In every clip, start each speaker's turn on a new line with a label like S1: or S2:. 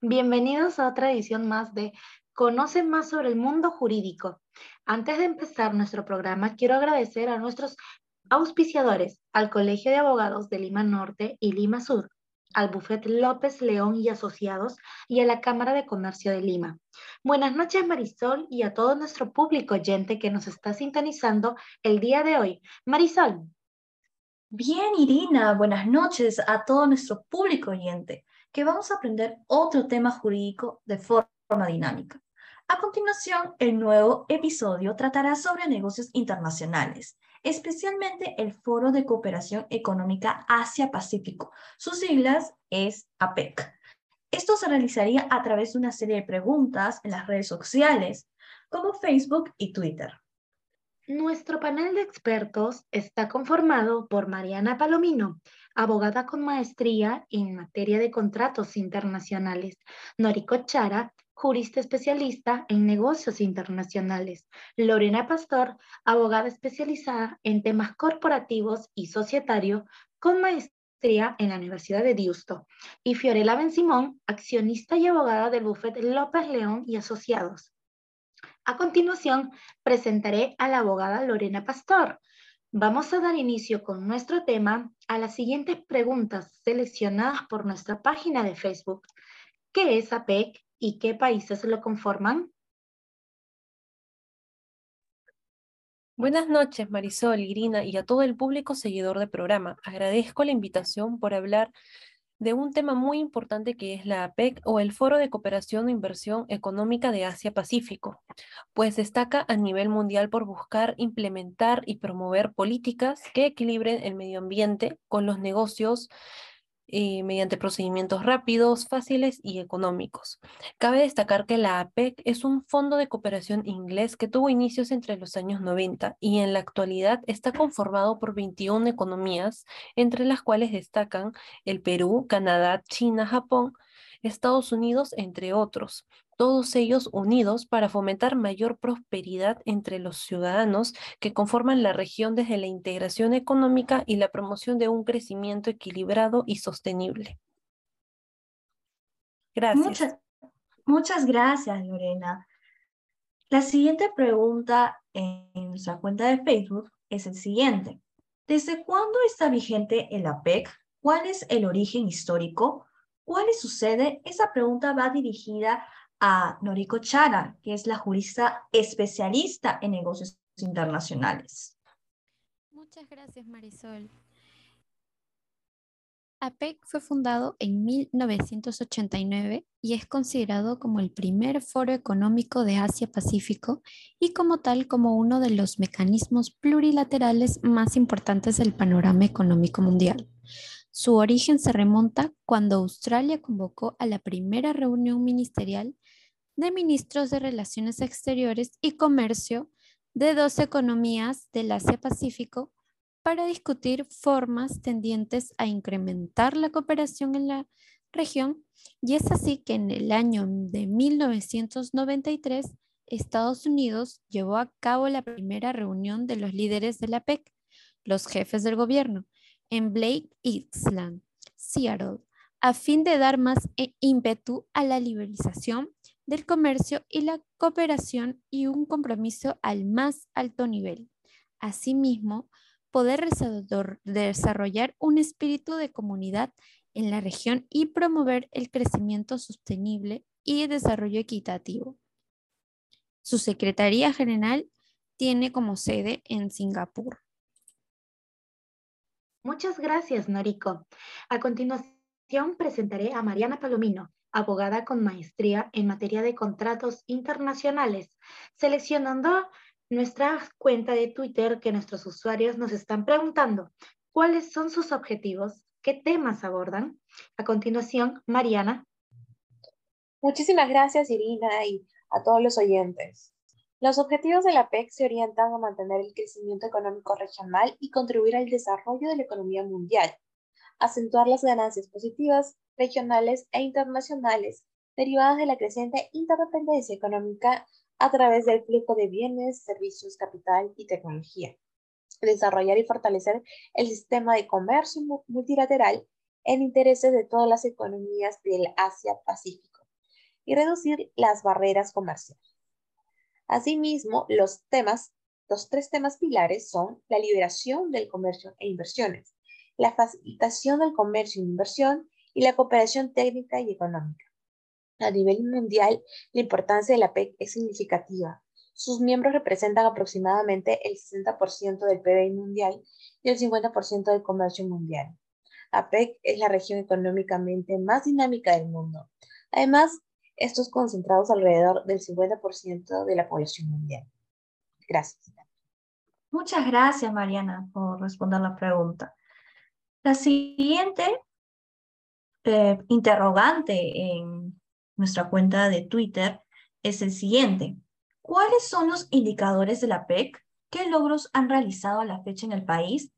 S1: Bienvenidos a otra edición más de Conoce más sobre el mundo jurídico. Antes de empezar nuestro programa, quiero agradecer a nuestros auspiciadores, al Colegio de Abogados de Lima Norte y Lima Sur, al Bufete López León y Asociados y a la Cámara de Comercio de Lima. Buenas noches Marisol y a todo nuestro público oyente que nos está sintonizando el día de hoy. Marisol.
S2: Bien, Irina, buenas noches a todo nuestro público oyente, que vamos a aprender otro tema jurídico de forma dinámica. A continuación, el nuevo episodio tratará sobre negocios internacionales especialmente el Foro de Cooperación Económica Asia-Pacífico. Sus siglas es APEC. Esto se realizaría a través de una serie de preguntas en las redes sociales, como Facebook y Twitter.
S1: Nuestro panel de expertos está conformado por Mariana Palomino, abogada con maestría en materia de contratos internacionales, Noriko Chara, jurista especialista en negocios internacionales. Lorena Pastor, abogada especializada en temas corporativos y societario, con maestría en la Universidad de Deusto. Y Fiorella Ben Simón, accionista y abogada del bufete López León y Asociados. A continuación, presentaré a la abogada Lorena Pastor. Vamos a dar inicio con nuestro tema a las siguientes preguntas seleccionadas por nuestra página de Facebook. ¿Qué es APEC? y qué países lo conforman?
S3: Buenas noches, Marisol, Irina y a todo el público seguidor del programa. Agradezco la invitación por hablar de un tema muy importante que es la APEC o el Foro de Cooperación e Inversión Económica de Asia-Pacífico, pues destaca a nivel mundial por buscar implementar y promover políticas que equilibren el medio ambiente con los negocios eh, mediante procedimientos rápidos, fáciles y económicos. Cabe destacar que la APEC es un fondo de cooperación inglés que tuvo inicios entre los años 90 y en la actualidad está conformado por 21 economías, entre las cuales destacan el Perú, Canadá, China, Japón, Estados Unidos, entre otros todos ellos unidos para fomentar mayor prosperidad entre los ciudadanos que conforman la región desde la integración económica y la promoción de un crecimiento equilibrado y sostenible.
S2: Gracias. Muchas, muchas gracias, Lorena. La siguiente pregunta en nuestra cuenta de Facebook es el siguiente. ¿Desde cuándo está vigente el APEC? ¿Cuál es el origen histórico? ¿Cuál es su sede? Esa pregunta va dirigida a Noriko Chara, que es la jurista especialista en negocios internacionales.
S4: Muchas gracias, Marisol. APEC fue fundado en 1989 y es considerado como el primer foro económico de Asia-Pacífico y como tal como uno de los mecanismos plurilaterales más importantes del panorama económico mundial. Su origen se remonta cuando Australia convocó a la primera reunión ministerial de ministros de Relaciones Exteriores y Comercio de dos economías del Asia-Pacífico para discutir formas tendientes a incrementar la cooperación en la región y es así que en el año de 1993 Estados Unidos llevó a cabo la primera reunión de los líderes de la PEC, los jefes del gobierno, en Blake Island, Seattle, a fin de dar más ímpetu a la liberalización del comercio y la cooperación y un compromiso al más alto nivel. Asimismo, poder desarrollar un espíritu de comunidad en la región y promover el crecimiento sostenible y desarrollo equitativo. Su Secretaría General tiene como sede en Singapur.
S1: Muchas gracias, Noriko. A continuación presentaré a Mariana Palomino, abogada con maestría en materia de contratos internacionales, seleccionando nuestra cuenta de Twitter que nuestros usuarios nos están preguntando cuáles son sus objetivos, qué temas abordan. A continuación, Mariana.
S5: Muchísimas gracias, Irina, y a todos los oyentes. Los objetivos de la PEC se orientan a mantener el crecimiento económico regional y contribuir al desarrollo de la economía mundial, acentuar las ganancias positivas regionales e internacionales derivadas de la creciente interdependencia económica a través del flujo de bienes, servicios, capital y tecnología. desarrollar y fortalecer el sistema de comercio multilateral en intereses de todas las economías del Asia-Pacífico y reducir las barreras comerciales. Asimismo, los temas, los tres temas pilares son la liberación del comercio e inversiones, la facilitación del comercio e inversión y la cooperación técnica y económica. A nivel mundial, la importancia de la PEC es significativa. Sus miembros representan aproximadamente el 60% del PBI mundial y el 50% del comercio mundial. APEC es la región económicamente más dinámica del mundo. Además, estos concentrados alrededor del 50% de la población mundial. Gracias.
S2: Muchas gracias, Mariana, por responder la pregunta. La siguiente eh, interrogante en nuestra cuenta de Twitter es el siguiente. ¿Cuáles son los indicadores de la PEC? ¿Qué logros han realizado a la fecha en el país?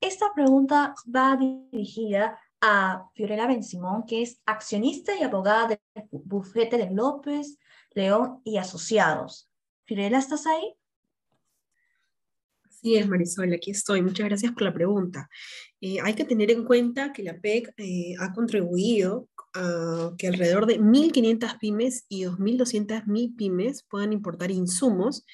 S2: Esta pregunta va dirigida a Fiorella Ben Simón, que es accionista y abogada del bufete de López, León y Asociados. Fiorella, ¿estás ahí?
S6: Sí, es, Marisol, aquí estoy. Muchas gracias por la pregunta. Eh, hay que tener en cuenta que la PEC eh, ha contribuido a que alrededor de 1.500 pymes y 2.200 pymes puedan importar insumos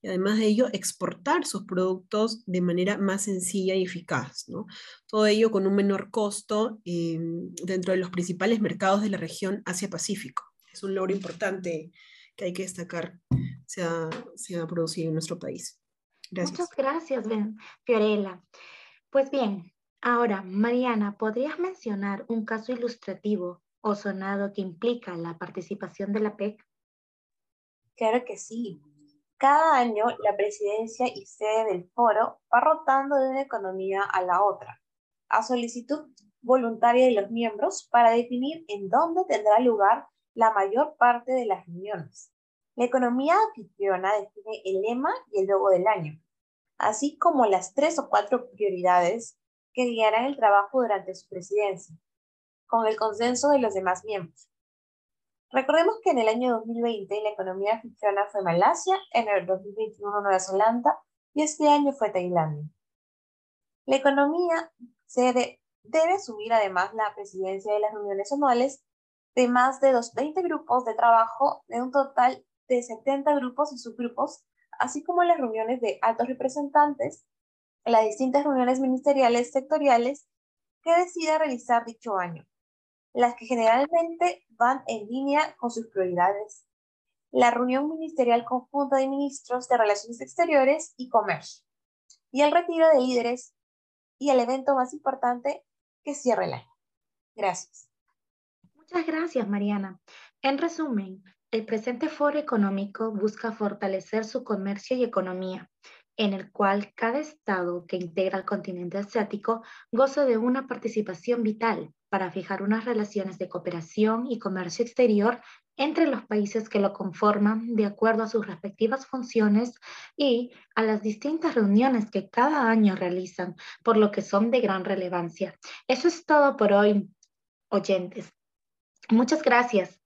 S6: y además de ello exportar sus productos de manera más sencilla y eficaz. ¿no? Todo ello con un menor costo eh, dentro de los principales mercados de la región Asia-Pacífico. Es un logro importante que hay que destacar se ha, se ha producido en nuestro país.
S1: Gracias. Muchas gracias, Fiorella. Pues bien, ahora, Mariana, ¿podrías mencionar un caso ilustrativo o sonado que implica la participación de la PEC?
S5: Claro que sí. Cada año, la presidencia y sede del foro va rotando de una economía a la otra, a solicitud voluntaria de los miembros para definir en dónde tendrá lugar la mayor parte de las reuniones. La economía anfitriona define el lema y el logo del año, así como las tres o cuatro prioridades que guiarán el trabajo durante su presidencia, con el consenso de los demás miembros. Recordemos que en el año 2020 la economía anfitriona fue Malasia, en el 2021 Nueva Zelanda y este año fue Tailandia. La economía debe asumir además la presidencia de las reuniones anuales de más de los 20 grupos de trabajo de un total de 70 grupos y subgrupos, así como las reuniones de altos representantes, las distintas reuniones ministeriales sectoriales que decida realizar dicho año las que generalmente van en línea con sus prioridades. La reunión ministerial conjunta de ministros de Relaciones Exteriores y Comercio. Y el retiro de líderes y el evento más importante que cierra el año. Gracias.
S1: Muchas gracias, Mariana. En resumen, el presente foro económico busca fortalecer su comercio y economía, en el cual cada estado que integra el continente asiático goza de una participación vital para fijar unas relaciones de cooperación y comercio exterior entre los países que lo conforman de acuerdo a sus respectivas funciones y a las distintas reuniones que cada año realizan, por lo que son de gran relevancia. Eso es todo por hoy, oyentes. Muchas gracias.